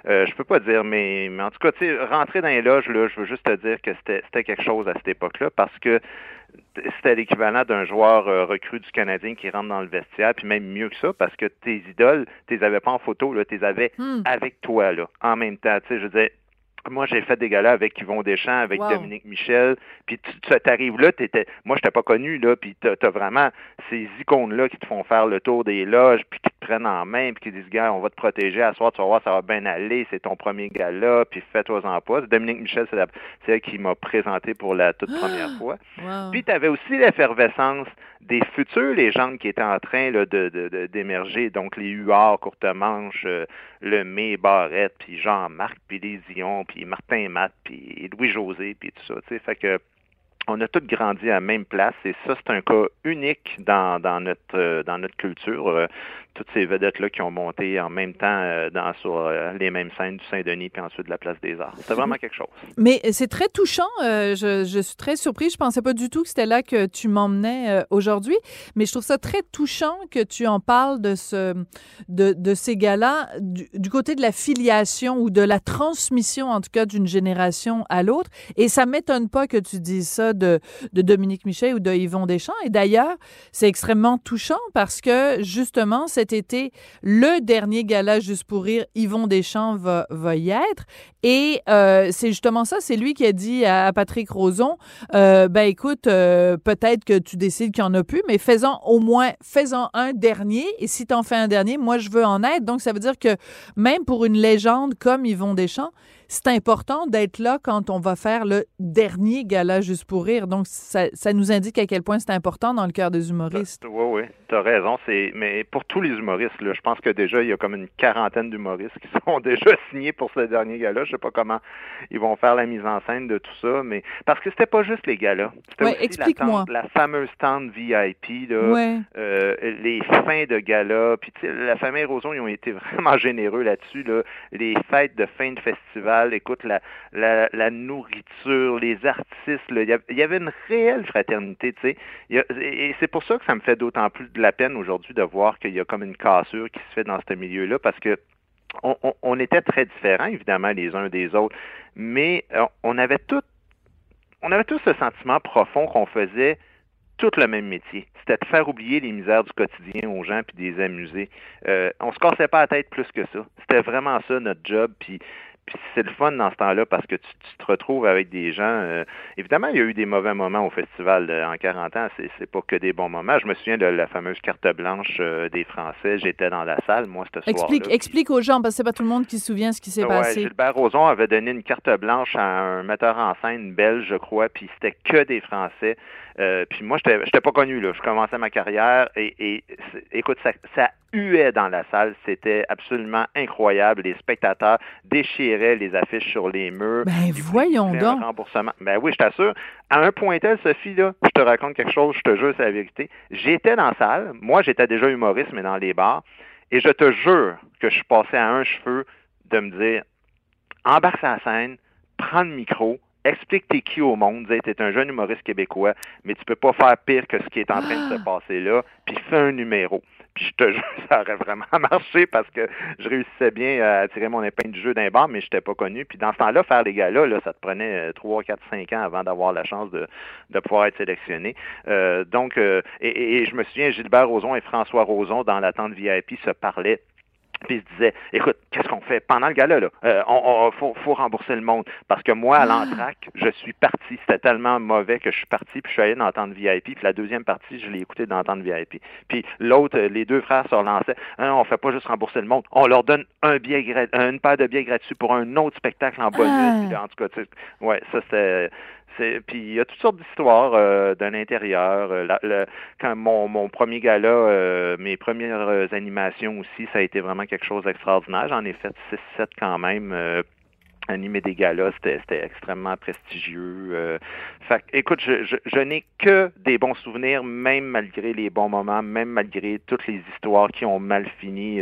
Euh, je peux pas dire, mais, mais en tout cas, tu sais, rentrer dans les loges, là, je veux juste te dire que c'était quelque chose à cette époque-là parce que c'était l'équivalent d'un joueur euh, recru du Canadien qui rentre dans le vestiaire, puis même mieux que ça, parce que tes idoles, tu les avais pas en photo, là, tu les avais Hmm. avec toi, là, en même temps. Tu sais, je dire, moi, j'ai fait des galas avec Yvon Deschamps, avec Wow. Dominique Michel, puis tu tu- t'arrives là, t'étais, moi, j'étais pas connu, là, puis t'as, t'as vraiment ces icônes-là qui te font faire le tour des loges, puis qui te prennent en main, puis qui disent, gars, on va te protéger, à soir, tu vas voir, ça va bien aller, c'est ton premier gala, puis fais-toi-en pas. Dominique Michel, c'est, la- c'est elle qui m'a présenté pour la toute première fois. wow. Puis tu avais aussi l'effervescence des futures légendes qui étaient en train là, de, d'émerger, donc les Huards, Courtemanche, euh, Lemay, Barrette, puis Jean-Marc, puis les Dion, puis Martin Matt, puis Louis-José, puis tout ça, tu sais, fait que on a tous grandi à la même place et ça, c'est un cas unique dans, dans notre euh, dans notre culture. Euh, toutes ces vedettes-là qui ont monté en même temps euh, dans, sur euh, les mêmes scènes du Saint-Denis puis ensuite de la place des Arts. C'était vraiment quelque chose. Mais c'est très touchant. euh, je, je suis très surprise. Je pensais pas du tout que c'était là que tu m'emmenais euh, aujourd'hui. Mais je trouve ça très touchant que tu en parles de, ce, de, de ces gars-là du, côté de la filiation ou de la transmission, en tout cas, d'une génération à l'autre. Et ça m'étonne pas que tu dises ça de, de Dominique Michel ou de Yvon Deschamps. Et d'ailleurs, c'est extrêmement touchant parce que, justement, cet été, le dernier gala Juste pour rire, Yvon Deschamps va, y être. Et euh, c'est justement ça, c'est lui qui a dit à, Patrick Roson, euh, ben écoute, euh, peut-être que tu décides qu'il n'y en a plus, mais faisons au moins, faisons un dernier. Et si tu en fais un dernier, moi, je veux en être. Donc, ça veut dire que même pour une légende comme Yvon Deschamps, c'est important d'être là quand on va faire le dernier gala juste pour rire. Donc, ça, ça nous indique à quel point c'est important dans le cœur des humoristes. Oui, oui, tu as raison. Mais pour tous les humoristes, là, je pense que déjà, il y a comme une quarantaine d'humoristes qui sont déjà signés pour ce dernier gala. Je sais pas comment ils vont faire la mise en scène de tout ça, mais parce que c'était pas juste les galas. C'était Ouais, aussi explique-moi. la, tente- la fameuse tente VIP, là, Ouais. euh, les fins de gala. Puis la famille Roson, ils ont été vraiment généreux là-dessus. Là. Les fêtes de fin de festival, écoute, la, nourriture, les artistes, il y avait une réelle fraternité, tu sais. Et c'est pour ça que ça me fait d'autant plus de la peine aujourd'hui de voir qu'il y a comme une cassure qui se fait dans ce milieu-là, parce que on était très différents, évidemment, les uns des autres, mais euh, on avait tout, on avait tous ce sentiment profond qu'on faisait tout le même métier. C'était de faire oublier les misères du quotidien aux gens puis de les amuser. Euh, on se cassait pas la tête plus que ça. C'était vraiment ça notre job. Puis, puis c'est le fun dans ce temps-là parce que tu, tu te retrouves avec des gens. euh, évidemment, il y a eu des mauvais moments au festival euh, en 40 ans. C'est, c'est pas que des bons moments. Je me souviens de la fameuse carte blanche euh, des Français. J'étais dans la salle, moi, ce Explique, soir-là. explique aux gens, parce que c'est pas tout le monde qui se souvient ce qui s'est Ouais, passé. Gilbert Rozon avait donné une carte blanche à un metteur en scène belge, je crois, puis c'était que des Français. Euh, puis moi, j'étais j'étais pas connu, là. Je commençais ma carrière et, écoute, ça, ça huait dans la salle. C'était absolument incroyable. Les spectateurs déchiraient les affiches sur les murs. Ben voyons donc. Ben oui, je t'assure. À un point tel, Sophie, là, je te raconte quelque chose, je te jure, c'est la vérité. J'étais dans la salle. Moi, j'étais déjà humoriste, mais dans les bars. Et je te jure que je suis passé à un cheveu de me dire embarque la scène, prends le micro, explique t'es qui au monde, tu es un jeune humoriste québécois, mais tu peux pas faire pire que ce qui est en train de se passer là, puis fais un numéro. Puis je te jure, ça aurait vraiment marché parce que je réussissais bien à tirer mon épingle du jeu d'un bar, mais je n'étais pas connu. Puis dans ce temps-là, faire les gars-là, là, ça te prenait 3, 4, 5 ans avant d'avoir la chance de, de pouvoir être sélectionné. Euh, donc, euh, et, et- et je me souviens, Gilbert Rozon et François Rozon, dans l'attente VIP, se parlaient puis il se disait, écoute, qu'est-ce qu'on fait? Pendant le gala là Euh, on, on- faut, faut rembourser le monde parce que moi à l'entraque, je suis parti. C'était tellement mauvais que je suis parti puis je suis allé dans l'entente VIP. Puis la deuxième partie, je l'ai écouté dans l'entente VIP. Puis l'autre, euh, les deux frères se relançaient. Hein, on fait pas juste rembourser le monde, on leur donne un billet une paire de billets gratuits pour un autre spectacle en bonus. Ah. En tout cas, ouais, ça c'était. Puis il y a toutes sortes d'histoires euh, de l'intérieur. Euh, quand mon, mon premier gala, euh, mes premières animations aussi, ça a été vraiment quelque chose d'extraordinaire. J'en ai fait 6-7 quand même. euh, animer des galas, c'était extrêmement prestigieux. Euh, fait écoute, je, je, n'ai que des bons souvenirs, même malgré les bons moments, même malgré toutes les histoires qui ont mal fini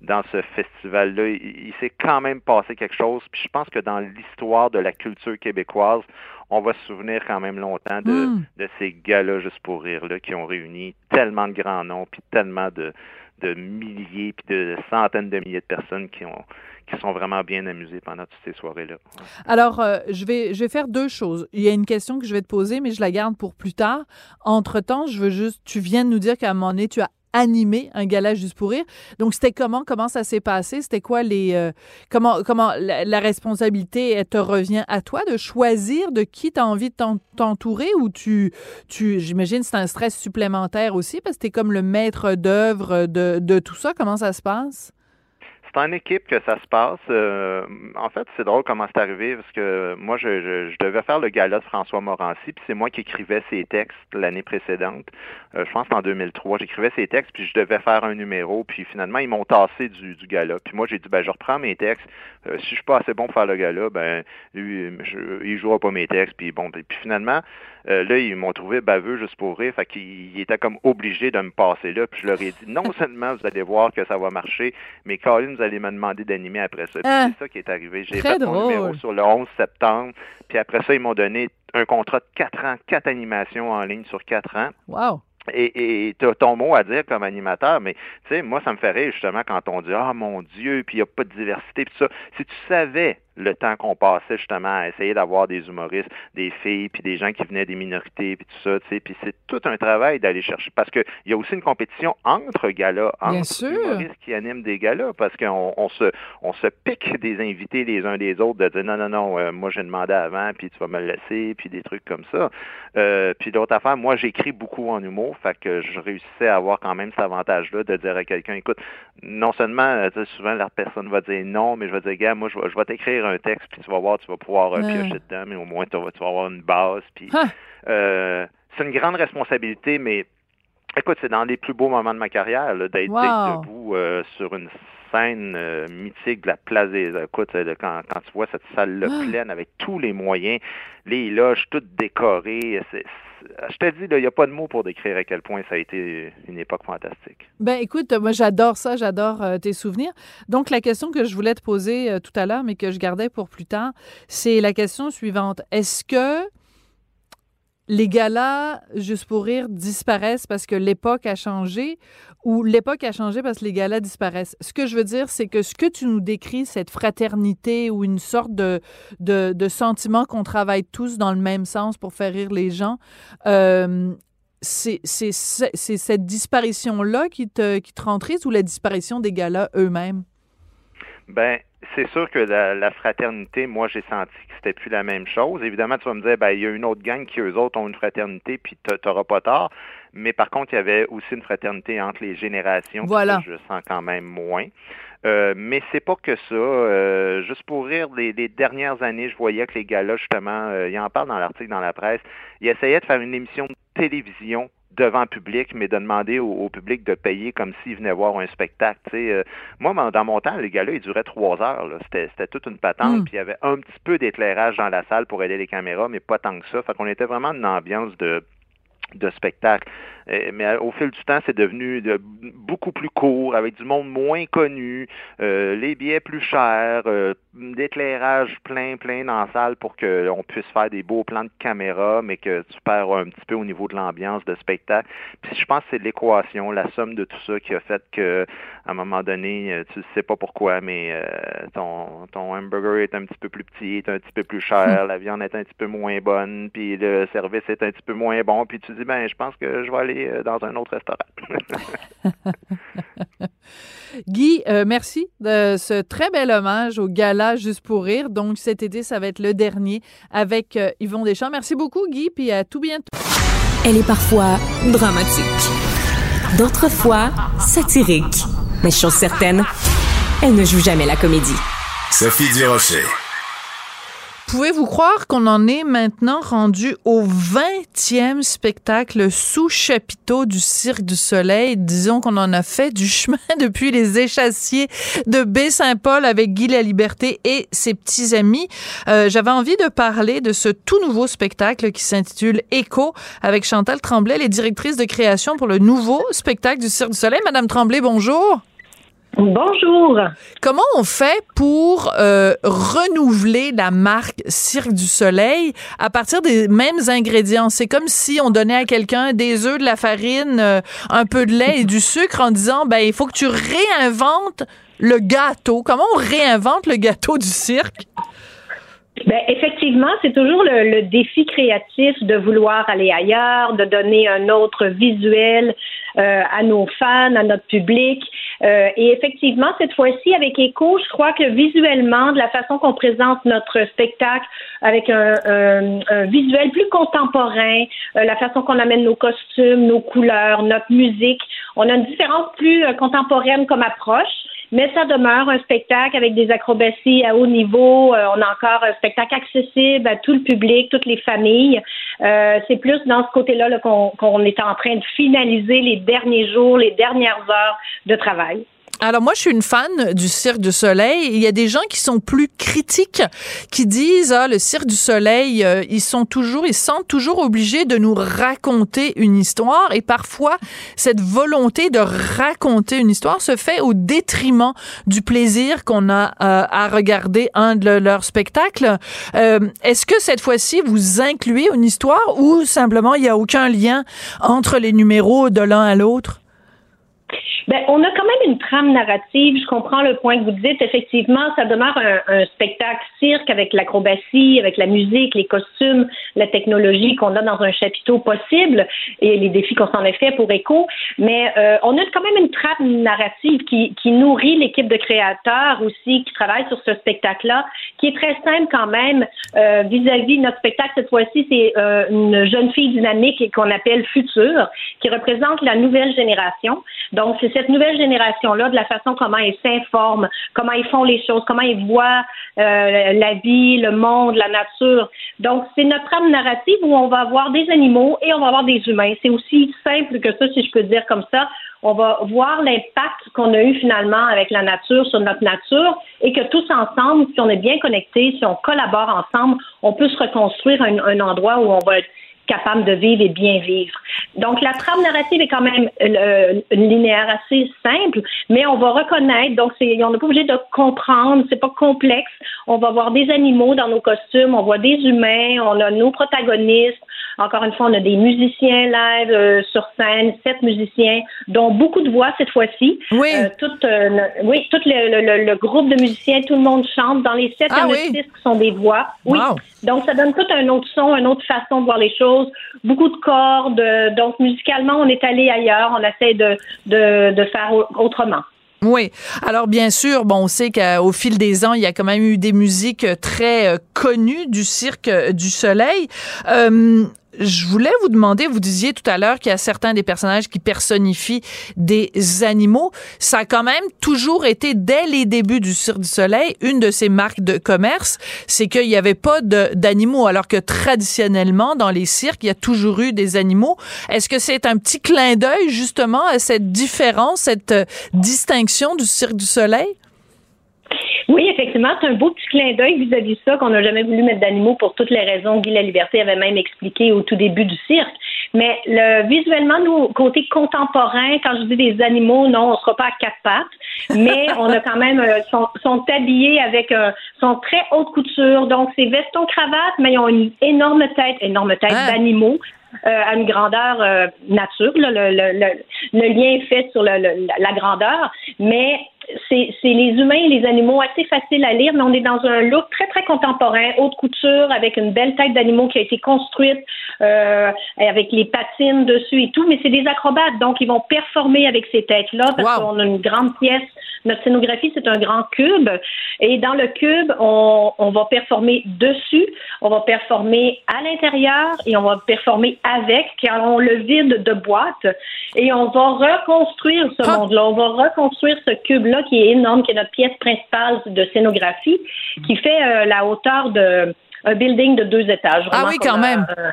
dans ce festival-là. Il, il s'est quand même passé quelque chose. Puis je pense que dans l'histoire de la culture québécoise, on va se souvenir quand même longtemps de, Mm. de ces gars-là, juste pour rire, là, qui ont réuni tellement de grands noms, puis tellement de, de milliers, puis de centaines de milliers de personnes qui ont qui sont vraiment bien amusées pendant toutes ces soirées-là. Alors, euh, je, vais, je vais faire deux choses. Il y a une question que je vais te poser, mais je la garde pour plus tard. Entre-temps, je veux juste... Tu viens de nous dire qu'à un moment donné, tu as animé un gala juste pour rire. Donc, c'était comment? Comment ça s'est passé? C'était quoi les... euh, comment comment la, responsabilité te revient à toi de choisir de qui tu as envie de t'en- t'entourer ou tu... tu J'imagine c'est un stress supplémentaire aussi parce que tu es comme le maître d'œuvre de, de tout ça. Comment ça se passe? C'est en équipe que ça se passe. Euh, en fait, c'est drôle comment c'est arrivé parce que moi, je, je, je devais faire le gala de François Morancy, puis c'est moi qui écrivais ses textes l'année précédente. Euh, je pense qu'en 2003, j'écrivais ses textes, puis je devais faire un numéro, puis finalement, ils m'ont tassé du, du gala. Puis moi, j'ai dit, ben, je reprends mes textes. Euh, si je suis pas assez bon pour faire le gala, ben, lui, je, il jouera pas mes textes. Puis bon, puis finalement, euh, là, ils m'ont trouvé baveux juste pour rire. Fait qu'ils étaient comme obligés de me passer là. Puis je leur ai dit, non seulement vous allez voir que ça va marcher, mais Colin, vous allez me demander d'animer après ça. Ah. c'est ça qui est arrivé. J'ai fait mon numéro sur le 11 septembre. Puis après ça, ils m'ont donné un contrat de 4 ans, 4 animations en ligne sur 4 ans. Wow! Et tu as ton mot à dire comme animateur, mais tu sais, moi, ça me fait rire justement quand on dit Ah mon Dieu, puis il n'y a pas de diversité, puis ça. Si tu savais le temps qu'on passait justement à essayer d'avoir des humoristes, des filles, puis des gens qui venaient des minorités, puis tout ça, tu sais, puis c'est tout un travail d'aller chercher, parce qu'il y a aussi une compétition entre galas, entre humoristes qui animent des galas, parce qu'on on se, on se pique des invités les uns des autres, de dire non, non, non, euh, moi j'ai demandé avant, puis tu vas me le laisser, puis des trucs comme ça. Euh, puis d'autres affaires, moi j'écris beaucoup en humour, fait que je réussissais à avoir quand même cet avantage-là de dire à quelqu'un, écoute, non seulement, euh, tu sais, souvent la personne va dire non, mais je vais dire, gars, moi je vais, je vais t'écrire écrire un texte, puis tu vas voir, tu vas pouvoir euh, piocher dedans, mais au moins tu vas, tu vas avoir une base. Puis Ah. euh, c'est une grande responsabilité, mais écoute, c'est dans les plus beaux moments de ma carrière d'être Wow. debout euh, sur une scène mythique de la place des écoute quand, quand tu vois cette salle là Ah. pleine avec tous les moyens les loges toutes décorées c'est- je te dis il n'y a pas de mots pour décrire à quel point ça a été une époque fantastique Ben écoute, moi j'adore ça, j'adore euh, tes souvenirs. Donc la question que je voulais te poser euh, tout à l'heure, mais que je gardais pour plus tard, c'est la question suivante. Est-ce que les galas, juste pour rire, disparaissent parce que l'époque a changé ou l'époque a changé parce que les galas disparaissent? Ce que je veux dire, c'est que ce que tu nous décris, cette fraternité ou une sorte de, de, sentiment qu'on travaille tous dans le même sens pour faire rire les gens, euh, c'est cette disparition-là qui te, qui te rend triste ou la disparition des galas eux-mêmes? Ben, c'est sûr que la, la fraternité, moi, j'ai senti que c'était plus la même chose. Évidemment, tu vas me dire, ben, il y a une autre gang qui, eux autres, ont une fraternité, puis t'a- t'auras pas tort. Mais par contre, il y avait aussi une fraternité entre les générations. Voilà. ça, je sens quand même moins. Euh, mais c'est pas que ça. Euh, juste pour rire, les, les dernières années, je voyais que les gars-là, justement, euh, ils en parlent dans l'article dans la presse, ils essayaient de faire une émission de télévision devant public, mais de demander au, au public de payer comme s'ils venaient voir un spectacle. Euh, moi, dans mon temps, les gars-là, ils duraient trois heures. c'était toute une patente, Mm. puis il y avait un petit peu d'éclairage dans la salle pour aider les caméras, mais pas tant que ça. Fait qu'on était vraiment dans une ambiance de de spectacle. Euh, mais au fil du temps, c'est devenu de- beaucoup plus court, avec du monde moins connu, euh, les billets plus chers, euh, d'éclairage plein, plein dans la salle pour qu'on puisse faire des beaux plans de caméra, mais que tu perds un petit peu au niveau de l'ambiance de spectacle. Puis je pense que c'est l'équation, la somme de tout ça qui a fait que à un moment donné, euh, tu sais pas pourquoi, mais euh, ton, ton hamburger est un petit peu plus petit, est un petit peu plus cher, la viande est un petit peu moins bonne, puis le service est un petit peu moins bon, puis tu dis ben je pense que je vais aller euh, dans un autre restaurant. Guy, euh, merci de ce très bel hommage au gala Juste pour rire. Donc cet été, ça va être le dernier avec euh, Yvon Deschamps. Merci beaucoup, Guy, puis à tout bientôt. Elle est parfois dramatique, d'autres fois satirique. Mais chose certaine, elle ne joue jamais la comédie. Sophie Durocher. Pouvez-vous croire qu'on en est maintenant rendu au 20e spectacle sous chapiteau du Cirque du Soleil? Disons qu'on en a fait du chemin depuis les échassiers de Baie-Saint-Paul avec Guy La Liberté et ses petits amis. Euh, J'avais envie de parler de ce tout nouveau spectacle qui s'intitule Écho avec Chantal Tremblay, les directrices de création pour le nouveau spectacle du Cirque du Soleil. Madame Tremblay, bonjour. Bonjour. Comment on fait pour euh, renouveler la marque Cirque du Soleil à partir des mêmes ingrédients? C'est comme si on donnait à quelqu'un des œufs, de la farine, euh, un peu de lait et du sucre en disant, ben, il faut que tu réinventes le gâteau. Comment on réinvente le gâteau du cirque? Ben, effectivement, c'est toujours le, le défi créatif de vouloir aller ailleurs, de donner un autre visuel euh, à nos fans, à notre public. Euh, et effectivement, cette fois-ci, avec Echo, je crois que visuellement, de la façon qu'on présente notre spectacle, avec un, un- un visuel plus contemporain, euh, la façon qu'on amène nos costumes, nos couleurs, notre musique, on a une différence plus euh, contemporaine comme approche. Mais ça demeure un spectacle avec des acrobaties à haut niveau. Euh, on a encore un spectacle accessible à tout le public, toutes les familles. Euh, c'est plus dans ce côté-là là, qu'on qu'on est en train de finaliser les derniers jours, les dernières heures de travail. Alors moi, je suis une fan du Cirque du Soleil. Il y a des gens qui sont plus critiques, qui disent ah le Cirque du Soleil, euh, ils sont toujours, ils se sentent toujours obligés de nous raconter une histoire. Et parfois, cette volonté de raconter une histoire se fait au détriment du plaisir qu'on a euh, à regarder un de leurs spectacles. Euh, Est-ce que cette fois-ci vous incluez une histoire ou simplement il n'y a aucun lien entre les numéros de l'un à l'autre? Ben, on a quand même une trame narrative. Je comprends le point que vous dites. Effectivement, ça demeure un, spectacle cirque avec l'acrobatie, avec la musique, les costumes, la technologie qu'on a dans un chapiteau possible et les défis qu'on s'en est fait pour Echo. Mais euh, on a quand même une trappe narrative qui, nourrit l'équipe de créateurs aussi qui travaille sur ce spectacle-là, qui est très simple quand même euh, vis-à-vis de notre spectacle. Cette fois-ci, c'est euh, une jeune fille dynamique qu'on appelle Future, qui représente la nouvelle génération. Donc, c'est cette nouvelle génération-là, de la façon comment ils s'informent, comment ils font les choses, comment ils voient la vie, le monde, la nature. Donc, c'est notre trame narrative où on va avoir des animaux et on va avoir des humains. C'est aussi simple que ça, si je peux dire comme ça. On va voir l'impact qu'on a eu finalement avec la nature sur notre nature et que tous ensemble, si on est bien connectés, si on collabore ensemble, on peut se reconstruire un, un endroit où on va être capable de vivre et bien vivre. Donc, la trame narrative est quand même euh, linéaire assez simple, mais on va reconnaître, donc on n'est pas obligé de comprendre, c'est pas complexe. On va voir des animaux dans nos costumes, on voit des humains, on a nos protagonistes. Encore une fois, on a des musiciens live euh, sur scène, sept musiciens, dont beaucoup de voix cette fois-ci. Oui. Euh, tout, euh, oui, tout le, le, le, groupe de musiciens, tout le monde chante. Dans les sept, ah, il y en a oui. six qui sont des voix. Oui. Wow. Donc, ça donne tout un autre son, une autre façon de voir les choses. Beaucoup de cordes. euh, Donc, musicalement, on est allé ailleurs. On essaie de, de, de faire au- autrement. Oui. Alors bien sûr, bon, on sait qu'au fil des ans, il y a quand même eu des musiques très connues du cirque du Soleil. Euh, je voulais vous demander, vous disiez tout à l'heure qu'il y a certains des personnages qui personnifient des animaux. Ça a quand même toujours été, dès les débuts du Cirque du Soleil, une de ces marques de commerce, c'est qu'il n'y avait pas d'animaux, alors que traditionnellement, dans les cirques, il y a toujours eu des animaux. Est-ce que c'est un petit clin d'œil, justement, à cette différence, cette euh, distinction du Cirque du Soleil? Oui, effectivement, c'est un beau petit clin d'œil vis-à-vis de ça qu'on n'a jamais voulu mettre d'animaux pour toutes les raisons que Guy La Liberté avait même expliqué au tout début du cirque. Mais le, visuellement, nous, côté contemporain, quand je dis des animaux, non, on sera pas à quatre pattes, mais on a quand même, euh, sont, sont habillés avec, euh, sont très haute couture, donc c'est veston cravate, mais ils ont une énorme tête, énorme tête Ah. d'animaux. euh, à une grandeur euh, nature. là. le, le, le, le lien est fait sur le, le- la grandeur, mais c'est les humains et les animaux assez faciles à lire, mais on est dans un look très, très contemporain, haute couture, avec une belle tête d'animaux qui a été construite, euh, avec les patines dessus et tout, mais c'est des acrobates, donc ils vont performer avec ces têtes-là, parce Wow. qu'on a une grande pièce. Notre scénographie, c'est un grand cube, et dans le cube, on, on va performer dessus, on va performer à l'intérieur, et on va performer avec, car on le vide de boîte, et on va reconstruire ce monde-là, on va reconstruire ce cube-là qui est énorme, qui est notre pièce principale de scénographie, qui fait euh, la hauteur de un building de deux étages. Ah oui, quand même. euh,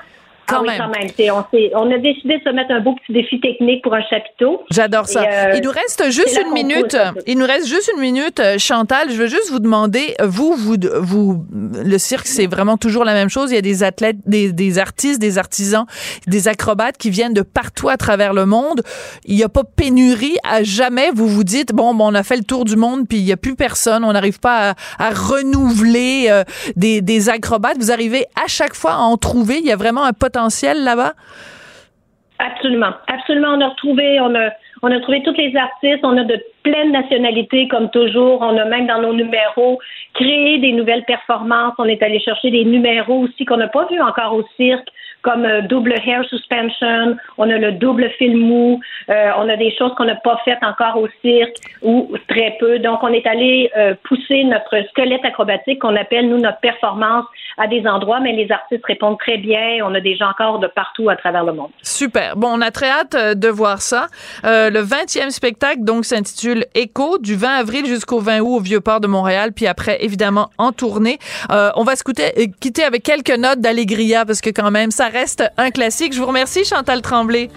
Quand ah oui, quand même. On, a décidé de se mettre un beau petit défi technique pour un chapiteau. J'adore ça. Euh, il nous reste juste une minute. Il nous reste juste une minute, Chantal. Je veux juste vous demander, vous, vous, vous, le cirque, c'est vraiment toujours la même chose. Il y a des athlètes, des, des artistes, des artisans, des acrobates qui viennent de partout à travers le monde. Il n'y a pas pénurie à jamais. Vous vous dites, bon, bon, on a fait le tour du monde, puis il n'y a plus personne. On n'arrive pas à, à renouveler euh, des, des acrobates. Vous arrivez à chaque fois à en trouver. Il y a vraiment un potentiel Absolument. Absolument. On a retrouvé, on a, on a trouvé tous les artistes. On a de pleines nationalités, comme toujours. On a même dans nos numéros créé des nouvelles performances. On est allé chercher des numéros aussi qu'on n'a pas vus encore au cirque, comme euh, double hair suspension. On a le double fil mou. Euh, on a des choses qu'on n'a pas faites encore au cirque ou très peu. Donc, on est allé euh, pousser notre squelette acrobatique qu'on appelle, nous, notre performance à des endroits, mais les artistes répondent très bien. On a des gens encore de partout à travers le monde. Super. Bon, on a très hâte de voir ça. Le 20e spectacle, donc, s'intitule Écho, du 20 avril jusqu'au 20 août au Vieux-Port de Montréal, puis après, évidemment, en tournée. On va se quitter avec quelques notes d'Allegria, parce que quand même, ça reste un classique. Je vous remercie, Chantal Tremblay.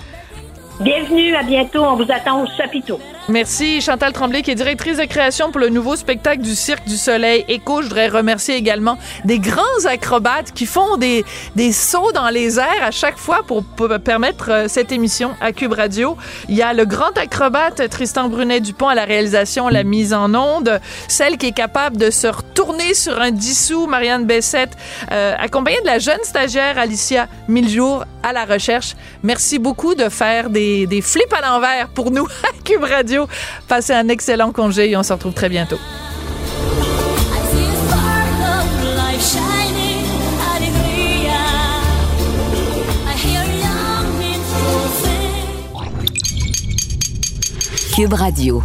Bienvenue, à bientôt. On vous attend au chapiteau. Merci Chantal Tremblay qui est directrice de création pour le nouveau spectacle du Cirque du Soleil Écho. Je voudrais remercier également des grands acrobates qui font des, des sauts dans les airs à chaque fois pour, permettre euh, cette émission à Cube Radio. Il y a le grand acrobate Tristan Brunet-Dupont à la réalisation, la mise en onde, celle qui est capable de se retourner sur un dissous, Marianne Bessette, euh, accompagnée de la jeune stagiaire Alicia Miljour à la recherche. Merci beaucoup de faire des, des flips à l'envers pour nous à Cube Radio. Passez un excellent congé et on se retrouve très bientôt. Cube Radio.